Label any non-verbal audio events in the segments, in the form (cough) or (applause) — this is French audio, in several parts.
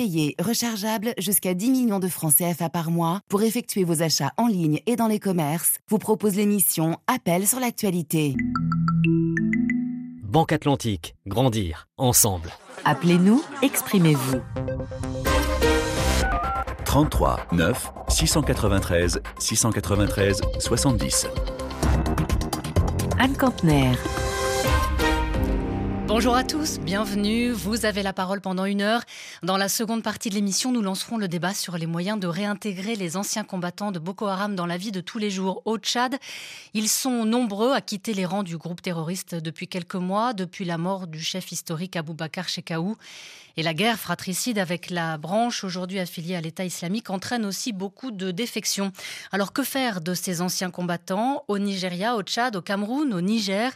payé, rechargeable jusqu'à 10 millions de francs CFA par mois pour effectuer vos achats en ligne et dans les commerces, vous propose l'émission Appel sur l'actualité. Banque Atlantique, grandir ensemble. Appelez-nous, exprimez-vous. 33 9 693 693 70. Anne Campner. Bonjour à tous, bienvenue. Vous avez la parole pendant une heure. Dans la seconde partie de l'émission, nous lancerons le débat sur les moyens de réintégrer les anciens combattants de Boko Haram dans la vie de tous les jours au Tchad. Ils sont nombreux à quitter les rangs du groupe terroriste depuis quelques mois, depuis la mort du chef historique Bakar Shekaou. Et la guerre fratricide avec la branche aujourd'hui affiliée à l'État islamique entraîne aussi beaucoup de défections. Alors que faire de ces anciens combattants au Nigeria, au Tchad, au Cameroun, au Niger?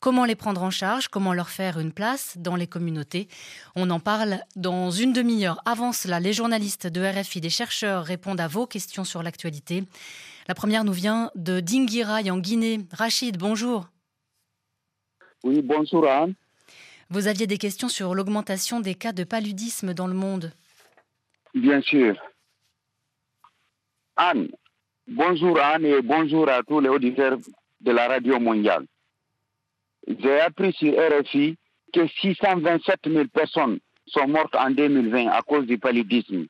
Comment les prendre en charge Comment leur faire une place dans les communautés On en parle dans une demi-heure. Avant cela, les journalistes de RFI, des chercheurs répondent à vos questions sur l'actualité. La première nous vient de Dingirai en Guinée. Rachid, bonjour. Oui, bonjour Anne. Vous aviez des questions sur l'augmentation des cas de paludisme dans le monde. Bien sûr. Anne, bonjour Anne et bonjour à tous les auditeurs de la radio mondiale j'ai appris sur RFI que 627 000 personnes sont mortes en 2020 à cause du paludisme.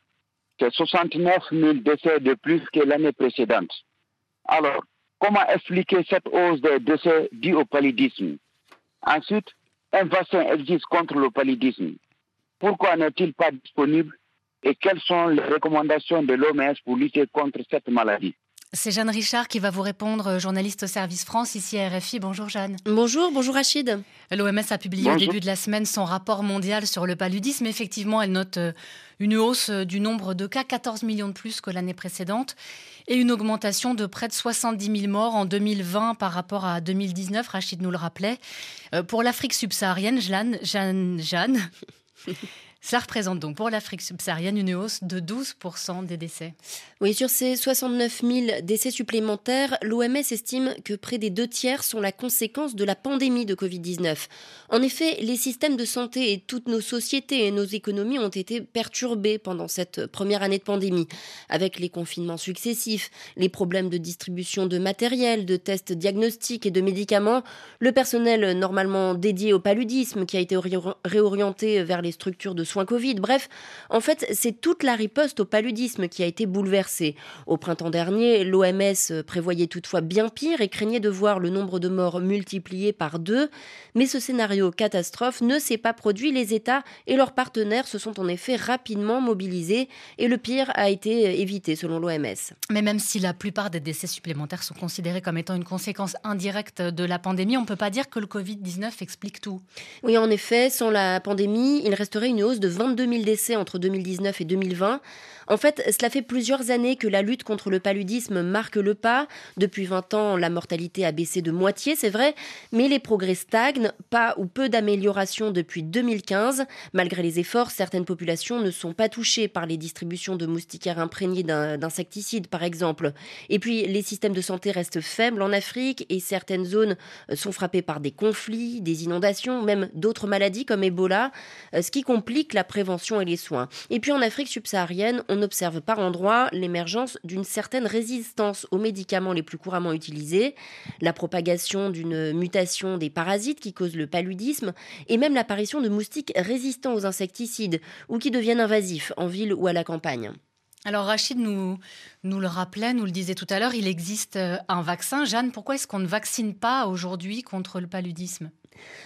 C'est 69 000 décès de plus que l'année précédente. Alors, comment expliquer cette hausse des décès dus au paludisme? Ensuite, un vaccin existe contre le paludisme. Pourquoi n'est-il pas disponible? Et quelles sont les recommandations de l'OMS pour lutter contre cette maladie? C'est Jeanne Richard qui va vous répondre, journaliste au service France, ici à RFI. Bonjour Jeanne. Bonjour, bonjour Rachid. L'OMS a publié au début de la semaine son rapport mondial sur le paludisme. Effectivement, elle note euh, une hausse euh, du nombre de cas, 14 millions de plus que l'année précédente, et une augmentation de près de 70 000 morts en 2020 par rapport à 2019. Rachid nous le rappelait. Euh, pour l'Afrique subsaharienne, Jeanne, Jeanne, Jeanne (laughs) Cela représente donc pour l'Afrique subsaharienne une hausse de 12% des décès. Oui, sur ces 69 000 décès supplémentaires, l'OMS estime que près des deux tiers sont la conséquence de la pandémie de Covid-19. En effet, les systèmes de santé et toutes nos sociétés et nos économies ont été perturbés pendant cette première année de pandémie, avec les confinements successifs, les problèmes de distribution de matériel, de tests diagnostiques et de médicaments, le personnel normalement dédié au paludisme qui a été réorienté vers les structures de soins Covid. Bref, en fait, c'est toute la riposte au paludisme qui a été bouleversée. Au printemps dernier, l'OMS prévoyait toutefois bien pire et craignait de voir le nombre de morts multiplié par deux. Mais ce scénario catastrophe ne s'est pas produit. Les États et leurs partenaires se sont en effet rapidement mobilisés et le pire a été évité selon l'OMS. Mais même si la plupart des décès supplémentaires sont considérés comme étant une conséquence indirecte de la pandémie, on ne peut pas dire que le Covid-19 explique tout. Oui, en effet, sans la pandémie, il resterait une hausse de 22 000 décès entre 2019 et 2020. En fait, cela fait plusieurs années que la lutte contre le paludisme marque le pas. Depuis 20 ans, la mortalité a baissé de moitié, c'est vrai, mais les progrès stagnent, pas ou peu d'amélioration depuis 2015. Malgré les efforts, certaines populations ne sont pas touchées par les distributions de moustiquaires imprégnés d'insecticides, par exemple. Et puis, les systèmes de santé restent faibles en Afrique et certaines zones euh, sont frappées par des conflits, des inondations, même d'autres maladies comme Ebola, euh, ce qui complique la prévention et les soins. Et puis, en Afrique subsaharienne, on observe par endroits l'émergence d'une certaine résistance aux médicaments les plus couramment utilisés, la propagation d'une mutation des parasites qui causent le paludisme et même l'apparition de moustiques résistants aux insecticides ou qui deviennent invasifs en ville ou à la campagne. Alors Rachid nous, nous le rappelait, nous le disait tout à l'heure, il existe euh, un vaccin. Jeanne, pourquoi est-ce qu'on ne vaccine pas aujourd'hui contre le paludisme?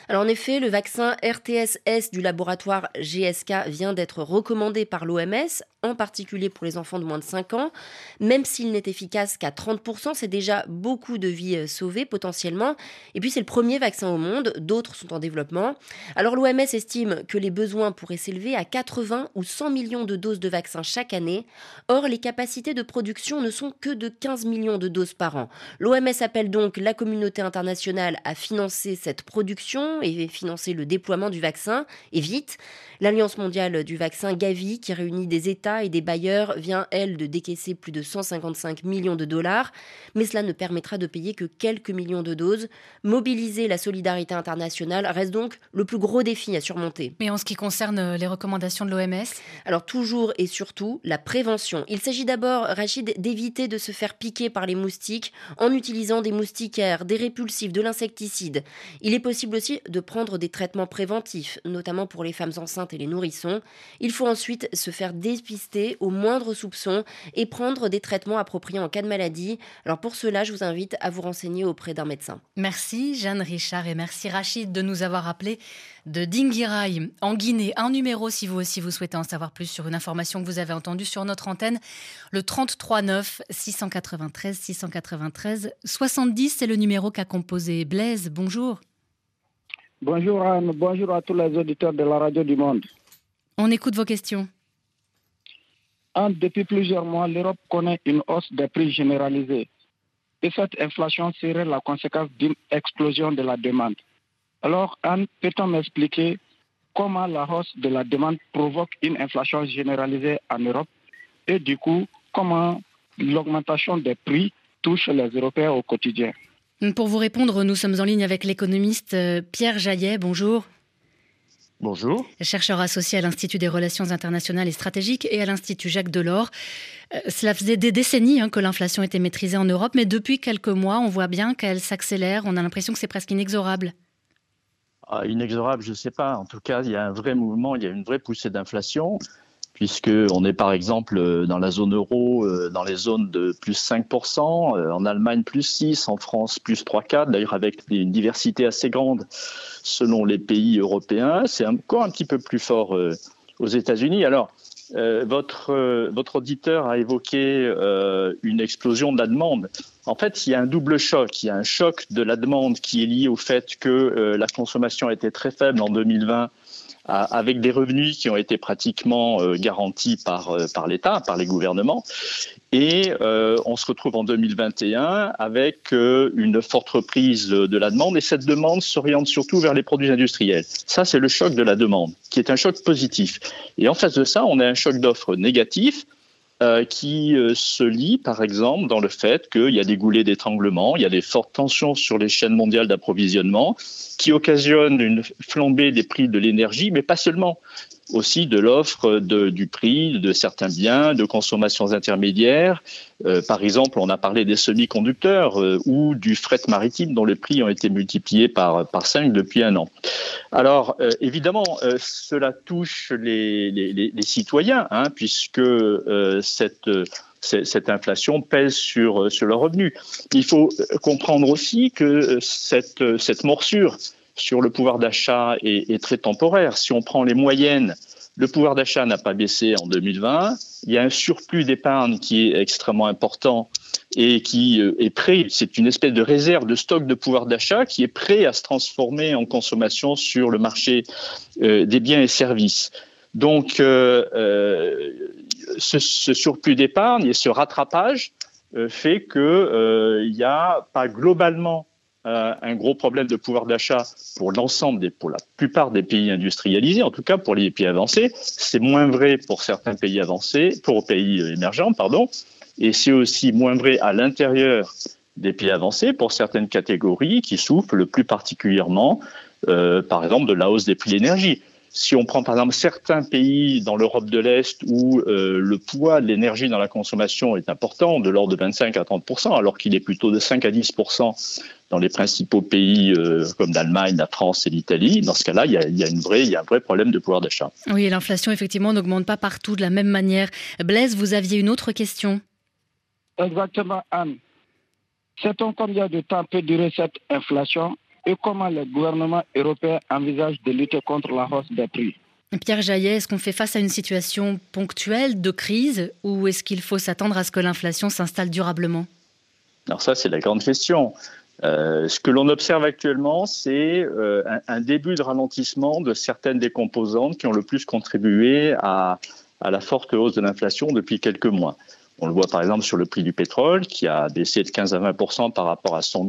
Alors en effet, le vaccin RTS-S du laboratoire GSK vient d'être recommandé par l'OMS, en particulier pour les enfants de moins de 5 ans. Même s'il n'est efficace qu'à 30%, c'est déjà beaucoup de vies euh, sauvées potentiellement. Et puis c'est le premier vaccin au monde, d'autres sont en développement. Alors l'OMS estime que les besoins pourraient s'élever à 80 ou 100 millions de doses de vaccins chaque année. Or, les capacités de production ne sont que de 15 millions de doses par an. L'OMS appelle donc la communauté internationale à financer cette production production et financer le déploiement du vaccin, et vite. L'Alliance mondiale du vaccin Gavi, qui réunit des États et des bailleurs, vient, elle, de décaisser plus de 155 millions de dollars. Mais cela ne permettra de payer que quelques millions de doses. Mobiliser la solidarité internationale reste donc le plus gros défi à surmonter. Mais en ce qui concerne les recommandations de l'OMS Alors toujours et surtout la prévention. Il s'agit d'abord, Rachid, d'éviter de se faire piquer par les moustiques en utilisant des moustiquaires, des répulsifs, de l'insecticide. Il est possible aussi de prendre des traitements préventifs, notamment pour les femmes enceintes et les nourrissons. Il faut ensuite se faire dépister au moindre soupçon et prendre des traitements appropriés en cas de maladie. Alors pour cela, je vous invite à vous renseigner auprès d'un médecin. Merci Jeanne Richard et merci Rachid de nous avoir appelé de Dingirai en Guinée. Un numéro si vous aussi vous souhaitez en savoir plus sur une information que vous avez entendue sur notre antenne. Le 33 9 693 693 70, c'est le numéro qu'a composé Blaise. Bonjour. Bonjour Anne, bonjour à tous les auditeurs de la radio du monde. On écoute vos questions. Anne, depuis plusieurs mois, l'Europe connaît une hausse des prix généralisés. Et cette inflation serait la conséquence d'une explosion de la demande. Alors, Anne, peut-on m'expliquer comment la hausse de la demande provoque une inflation généralisée en Europe? Et du coup, comment l'augmentation des prix touche les Européens au quotidien? Pour vous répondre, nous sommes en ligne avec l'économiste euh, Pierre Jaillet. Bonjour. Bonjour. Chercheur associé à l'Institut des relations internationales et stratégiques et à l'Institut Jacques Delors. Euh, cela faisait des décennies hein, que l'inflation était maîtrisée en Europe, mais depuis quelques mois, on voit bien qu'elle s'accélère. On a l'impression que c'est presque inexorable. Ah, inexorable, je ne sais pas. En tout cas, il y a un vrai mouvement, il y a une vraie poussée d'inflation, puisqu'on est par exemple euh, dans la zone euro, euh, dans les zones de plus 5%, euh, en Allemagne plus 6, en France plus 3-4, d'ailleurs avec une diversité assez grande selon les pays européens. C'est encore un petit peu plus fort aux États-Unis. Alors, votre, votre auditeur a évoqué une explosion de la demande. En fait, il y a un double choc. Il y a un choc de la demande qui est lié au fait que la consommation a été très faible en 2020 avec des revenus qui ont été pratiquement euh, garantis par, euh, par l'État, par les gouvernements. Et euh, on se retrouve en 2021 avec une forte reprise de la demande et cette demande s'oriente surtout vers les produits industriels. Ça, c'est le choc de la demande, qui est un choc positif. Et en face de ça, on a un choc d'offres négatif euh, qui euh, se lie, par exemple, dans le fait qu'il y a des goulets d'étranglement, il y a des fortes tensions sur les chaînes mondiales d'approvisionnement, qui occasionnent une flambée des prix de l'énergie, mais pas seulement aussi de l'offre du prix de certains biens, de consommations intermédiaires. Euh, par exemple, on a parlé des semi-conducteurs euh, ou du fret maritime dont les prix ont été multipliés par, par 5 depuis un an. Alors, euh, évidemment, cela touche les, les, citoyens, hein, puisque cette cette inflation pèse sur, sur leurs revenus. Il faut comprendre aussi que cette, cette morsure sur le pouvoir d'achat est, très temporaire. Si on prend les moyennes, le pouvoir d'achat n'a pas baissé en 2020. Il y a un surplus d'épargne qui est extrêmement important et qui euh, est prêt, c'est une espèce de réserve de stock de pouvoir d'achat qui est prêt à se transformer en consommation sur le marché euh, des biens et services. Donc, euh, ce, surplus d'épargne et ce rattrapage fait qu'il n'y a pas globalement euh, un gros problème de pouvoir d'achat pour l'ensemble, des, pour la plupart des pays industrialisés, en tout cas pour les pays avancés. C'est moins vrai pour certains pays avancés, pour pays émergents, pardon, et c'est aussi moins vrai à l'intérieur des pays avancés pour certaines catégories qui souffrent le plus particulièrement, euh, par exemple, de la hausse des prix de l'énergie. Si on prend par exemple certains pays dans l'Europe de l'Est où euh, le poids de l'énergie dans la consommation est important, de l'ordre de 25 à 30% alors qu'il est plutôt de 5 à 10% dans les principaux pays euh, comme l'Allemagne, la France et l'Italie, dans ce cas-là, il y a, il y a une vraie, il y a un vrai problème de pouvoir d'achat. Oui, l'inflation effectivement n'augmente pas partout de la même manière. Blaise, vous aviez une autre question? Exactement, Anne. Sait-on combien de temps peut durer cette inflation? Et comment le gouvernement européen envisage de lutter contre la hausse des prix. Pierre Jaillet, est-ce qu'on fait face à une situation ponctuelle de crise ou est-ce qu'il faut s'attendre à ce que l'inflation s'installe durablement? Alors ça, c'est la grande question. Euh, ce que l'on observe actuellement, c'est euh, un, début de ralentissement de certaines des composantes qui ont le plus contribué à, à la forte hausse de l'inflation depuis quelques mois. On le voit par exemple sur le prix du pétrole qui a baissé de 15 à 20% par rapport à son,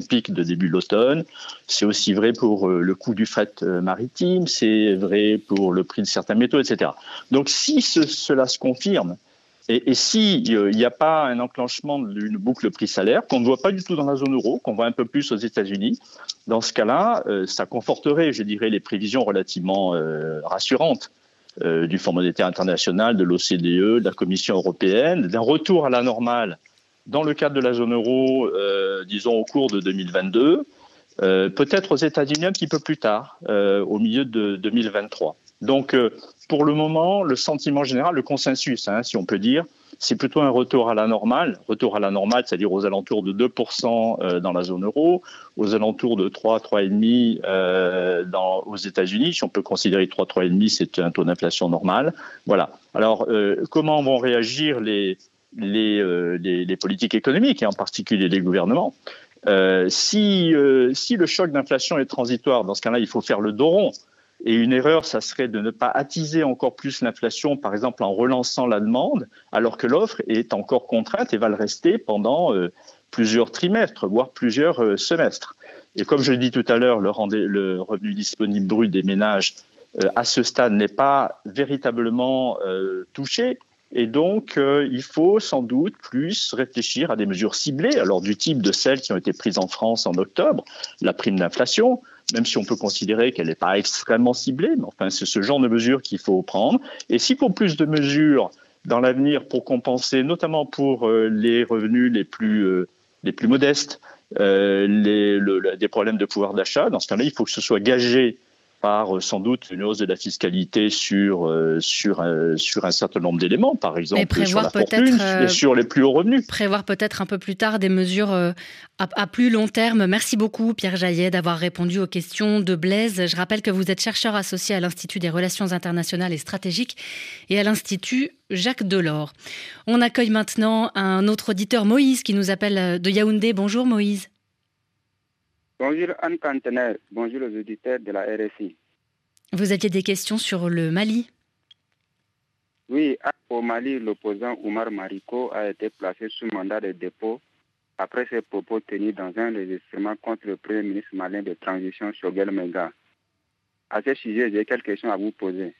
pic de début de l'automne. C'est aussi vrai pour euh, le coût du fret euh, maritime, c'est vrai pour le prix de certains métaux, etc. Donc si cela se confirme, et, et s'il euh, n'y a pas un enclenchement d'une boucle prix-salaire, qu'on ne voit pas du tout dans la zone euro, qu'on voit un peu plus aux États-Unis, dans ce cas-là, ça conforterait, je dirais, les prévisions relativement rassurantes euh, du Fonds monétaire international, de l'OCDE, de la Commission européenne, d'un retour à la normale dans le cadre de la zone euro, euh, disons au cours de 2022, euh, peut-être aux États-Unis un petit peu plus tard, au milieu de 2023. Donc, pour le moment, le sentiment général, le consensus, hein, si on peut dire, c'est plutôt un retour à la normale. Retour à la normale, c'est-à-dire aux alentours de 2% euh, dans la zone euro, aux alentours de 3, 3,5% euh, dans, aux États-Unis. Si on peut considérer 3, 3,5%, c'est un taux d'inflation normal. Voilà. Alors, euh, comment vont réagir les, politiques économiques, et en particulier les gouvernements? Si, si le choc d'inflation est transitoire, dans ce cas-là, il faut faire le dos rond. Et une erreur, ça serait de ne pas attiser encore plus l'inflation, par exemple en relançant la demande, alors que l'offre est encore contrainte et va le rester pendant euh, plusieurs trimestres, voire plusieurs euh, semestres. Et comme je l'ai dit tout à l'heure, le, revenu disponible brut des ménages euh, à ce stade n'est pas véritablement touché. Et donc, il faut sans doute plus réfléchir à des mesures ciblées, alors du type de celles qui ont été prises en France en octobre, la prime d'inflation, même si on peut considérer qu'elle n'est pas extrêmement ciblée, mais enfin, c'est ce genre de mesures qu'il faut prendre. Et s'il faut plus de mesures dans l'avenir pour compenser, notamment pour euh, les revenus les plus, euh, les plus modestes, euh, les, le, des problèmes de pouvoir d'achat, dans ce cas-là, il faut que ce soit gagé par euh, sans doute une hausse de la fiscalité sur, euh, sur, un, sur un certain nombre d'éléments, par exemple sur la fortune et euh, sur les plus hauts revenus. Prévoir peut-être un peu plus tard des mesures à, à, plus long terme. Merci beaucoup Pierre Jaillet d'avoir répondu aux questions de Blaise. Je rappelle que vous êtes chercheur associé à l'Institut des relations internationales et stratégiques et à l'Institut Jacques Delors. On accueille maintenant un autre auditeur, Moïse, qui nous appelle de Yaoundé. Bonjour Moïse. Bonjour Anne Cantener, bonjour aux auditeurs de la RSI. Vous aviez des questions sur le Mali Oui, au Mali, l'opposant Oumar Mariko a été placé sous mandat de dépôt après ses propos tenus dans un enregistrement contre le Premier ministre malien de transition, Shogel Menga. À ce sujet, j'ai quelques questions à vous poser.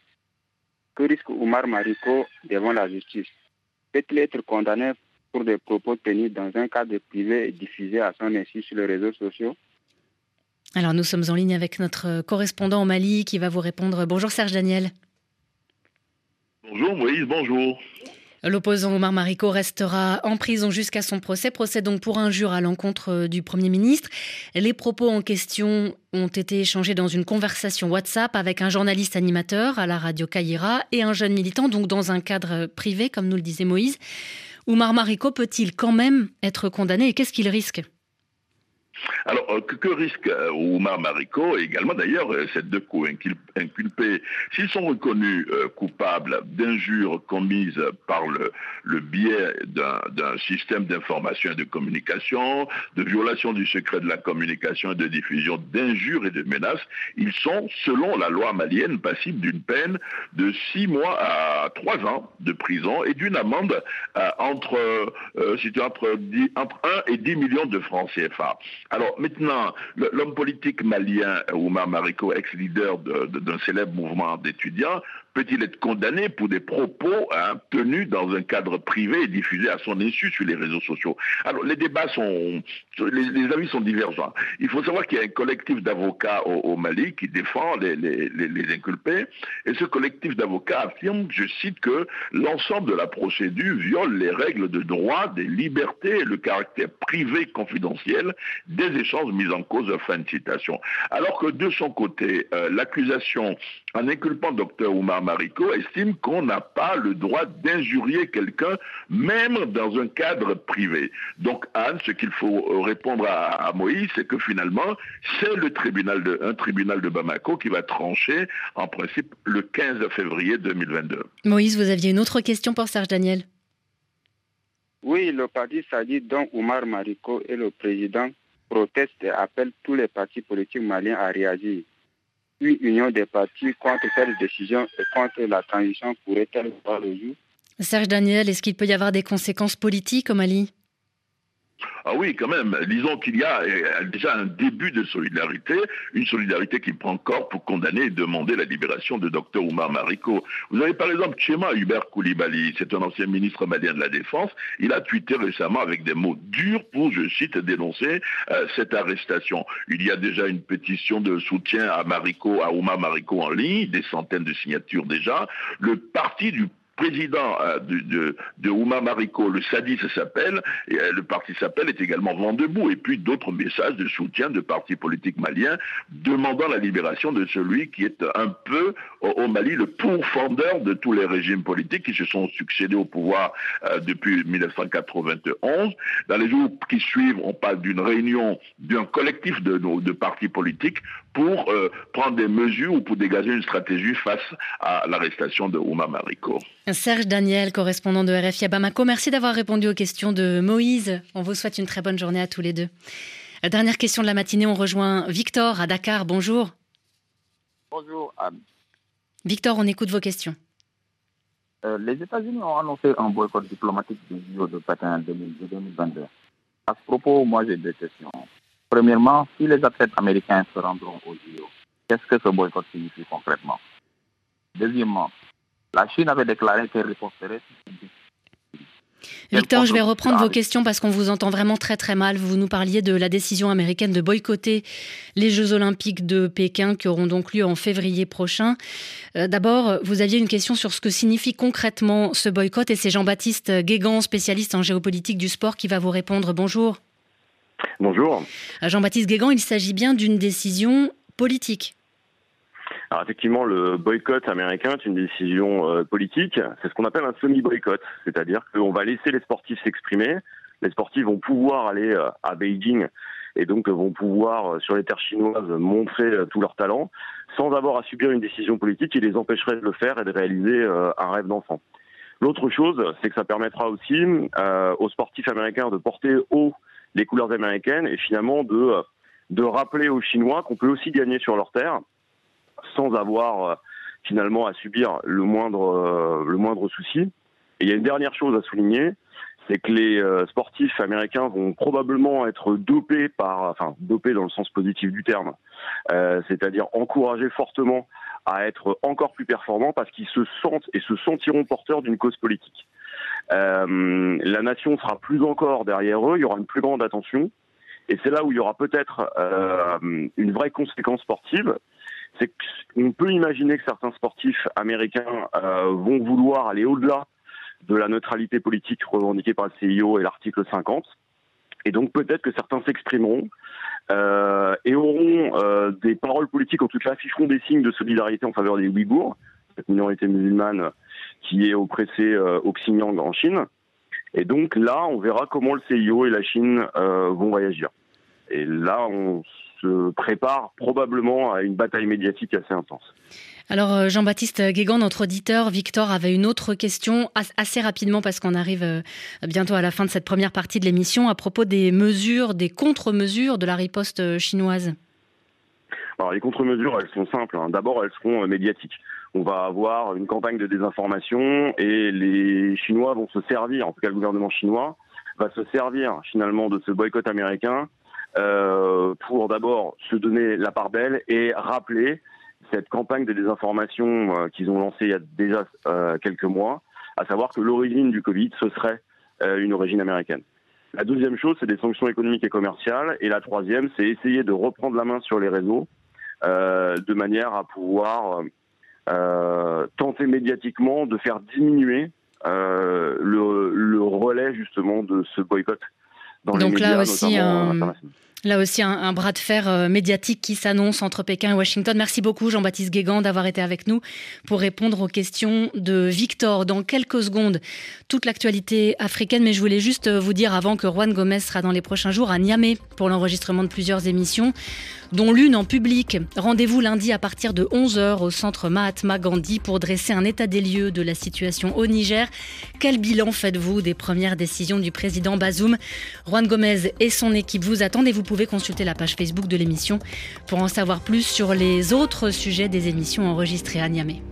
Que risque Oumar Mariko devant la justice? Peut-il être condamné pour des propos tenus dans un cadre privé et diffusés à son insu sur les réseaux sociaux? Alors nous sommes en ligne avec notre correspondant au Mali qui va vous répondre. Bonjour Serge Daniel. Bonjour Moïse, bonjour. L'opposant Omar Mariko restera en prison jusqu'à son procès, procès donc pour injure à l'encontre du Premier ministre. Les propos en question ont été échangés dans une conversation WhatsApp avec un journaliste animateur à la radio Caïra et un jeune militant, donc dans un cadre privé, comme nous le disait Moïse. Omar Mariko peut-il quand même être condamné et qu'est-ce qu'il risque? Alors, euh, que, risque euh, Oumar Mariko et également d'ailleurs euh, ces deux coups inculpés S'ils sont reconnus coupables d'injures commises par le, biais d'un système d'information et de communication, de violation du secret de la communication et de diffusion d'injures et de menaces, ils sont, selon la loi malienne, passibles d'une peine de six mois à trois ans de prison et d'une amende entre, entre, entre 1 et 10 millions de francs CFA. Alors maintenant, l'homme politique malien, Oumar Mariko, ex-leader d'un célèbre mouvement d'étudiants, peut-il être condamné pour des propos hein, tenus dans un cadre privé et diffusés à son insu sur les réseaux sociaux? Alors, les débats sont, les, avis sont divergents. Il faut savoir qu'il y a un collectif d'avocats au, Mali qui défend les, les, inculpés, et ce collectif d'avocats affirme, je cite, que l'ensemble de la procédure viole les règles de droit, des libertés et le caractère privé confidentiel des échanges mis en cause. Fin de citation. Alors que de son côté, euh, l'accusation en inculpant Dr Oumar Mariko estime qu'on n'a pas le droit d'injurier quelqu'un, même dans un cadre privé. Donc Anne, ce qu'il faut répondre à, Moïse, c'est que finalement, c'est le tribunal de, un tribunal de Bamako qui va trancher, en principe, le 15 février 2022. Moïse, vous aviez une autre question pour Serge Daniel? Oui, le parti Sadi, dont Oumar Mariko est le président, proteste et appelle tous les partis politiques maliens à réagir. Une union des partis contre cette décision et contre la transition pourrait-elle voir le jour? Serge Daniel, est-ce qu'il peut y avoir des conséquences politiques au Mali? Ah oui, quand même. Disons qu'il y a euh, déjà un début de solidarité, une solidarité qui prend corps pour condamner et demander la libération de Dr Oumar Mariko. Vous avez par exemple Chema Hubert Koulibaly, c'est un ancien ministre malien de la Défense. Il a tweeté récemment avec des mots durs pour, je cite, dénoncer euh, cette arrestation. Il y a déjà une pétition de soutien à Mariko, à Oumar Mariko en ligne, des centaines de signatures déjà. Le parti du président euh, de, Ouma Mariko, le SADIS s'appelle, et euh, le parti s'appelle, est également vent debout. Et puis d'autres messages de soutien de partis politiques maliens demandant la libération de celui qui est un peu au, Mali le pourfendeur de tous les régimes politiques qui se sont succédés au pouvoir euh, depuis 1991. Dans les jours qui suivent, on parle d'une réunion d'un collectif de, partis politiques pour prendre des mesures ou pour dégager une stratégie face à l'arrestation de Ouma Mariko. Serge Daniel, correspondant de RFI à Bamako, merci d'avoir répondu aux questions de Moïse. On vous souhaite une très bonne journée à tous les deux. Dernière question de la matinée, on rejoint Victor à Dakar. Bonjour. Bonjour Anne. Victor, on écoute vos questions. Euh, les États-Unis ont annoncé un boycott diplomatique du JO de Pékin 2022. À ce propos, moi j'ai deux questions. Premièrement, si les athlètes américains se rendront au JO, qu'est-ce que ce boycott signifie concrètement? Deuxièmement, la Chine avait déclaré qu'elle riposterait. Victor, je vais reprendre vos questions parce qu'on vous entend vraiment très très mal. Vous nous parliez de la décision américaine de boycotter les Jeux olympiques de Pékin qui auront donc lieu en février prochain. Euh, d'abord, vous aviez une question sur ce que signifie concrètement ce boycott et c'est Jean-Baptiste Guégan, spécialiste en géopolitique du sport, qui va vous répondre. Bonjour. Bonjour. Jean-Baptiste Guégan, il s'agit bien d'une décision politique. Alors effectivement, le boycott américain est une décision euh, politique. C'est ce qu'on appelle un semi-boycott, c'est-à-dire qu'on va laisser les sportifs s'exprimer. Les sportifs vont pouvoir aller euh, à Beijing et donc vont pouvoir, euh, sur les terres chinoises, montrer tout leur talent sans avoir à subir une décision politique qui les empêcherait de le faire et de réaliser un rêve d'enfant. L'autre chose, c'est que ça permettra aussi aux sportifs américains de porter haut les couleurs américaines et finalement de, de rappeler aux Chinois qu'on peut aussi gagner sur leur terre sans avoir euh, finalement à subir le moindre, euh, le moindre souci. Et il y a une dernière chose à souligner, c'est que les euh, sportifs américains vont probablement être dopés par, enfin dopés dans le sens positif du terme, c'est-à-dire encouragés fortement à être encore plus performants parce qu'ils se sentent et se sentiront porteurs d'une cause politique. La nation sera plus encore derrière eux, il y aura une plus grande attention, et c'est là où il y aura peut-être une vraie conséquence sportive, c'est qu'on peut imaginer que certains sportifs américains euh, vont vouloir aller au-delà de la neutralité politique revendiquée par le CIO et l'article 50. Et donc peut-être que certains s'exprimeront euh, et auront euh, des paroles politiques, en tout cas afficheront des signes de solidarité en faveur des Ouïghours, cette minorité musulmane qui est oppressée au Xinjiang en Chine. Et donc là, on verra comment le CIO et la Chine vont réagir. Et là, on se prépare probablement à une bataille médiatique assez intense. Alors euh, Jean-Baptiste Guégan, notre auditeur, Victor avait une autre question assez rapidement parce qu'on arrive euh, bientôt à la fin de cette première partie de l'émission à propos des mesures, des contre-mesures de la riposte euh, chinoise. Alors les contre-mesures, elles sont simples. Hein. D'abord, elles seront médiatiques. On va avoir une campagne de désinformation et les Chinois vont se servir, en tout cas le gouvernement chinois, va se servir finalement de ce boycott américain euh, pour d'abord se donner la part belle et rappeler cette campagne de désinformation euh, qu'ils ont lancée il y a déjà euh, quelques mois, à savoir que l'origine du Covid, ce serait une origine américaine. La deuxième chose, c'est des sanctions économiques et commerciales. Et la troisième, c'est essayer de reprendre la main sur les réseaux de manière à pouvoir tenter médiatiquement de faire diminuer le, le, relais justement de ce boycott dans Donc les médias, là aussi, Là aussi, un, bras de fer euh, médiatique qui s'annonce entre Pékin et Washington. Merci beaucoup, Jean-Baptiste Guégan, d'avoir été avec nous pour répondre aux questions de Victor. Dans quelques secondes, toute l'actualité africaine, mais je voulais juste vous dire avant que Juan Gomez sera dans les prochains jours à Niamey pour l'enregistrement de plusieurs émissions dont l'une en public. Rendez-vous lundi à partir de 11h au centre Mahatma Gandhi pour dresser un état des lieux de la situation au Niger. Quel bilan faites-vous des premières décisions du président Bazoum? Juan Gomez et son équipe vous attendent et vous pouvez consulter la page Facebook de l'émission pour en savoir plus sur les autres sujets des émissions enregistrées à Niamey.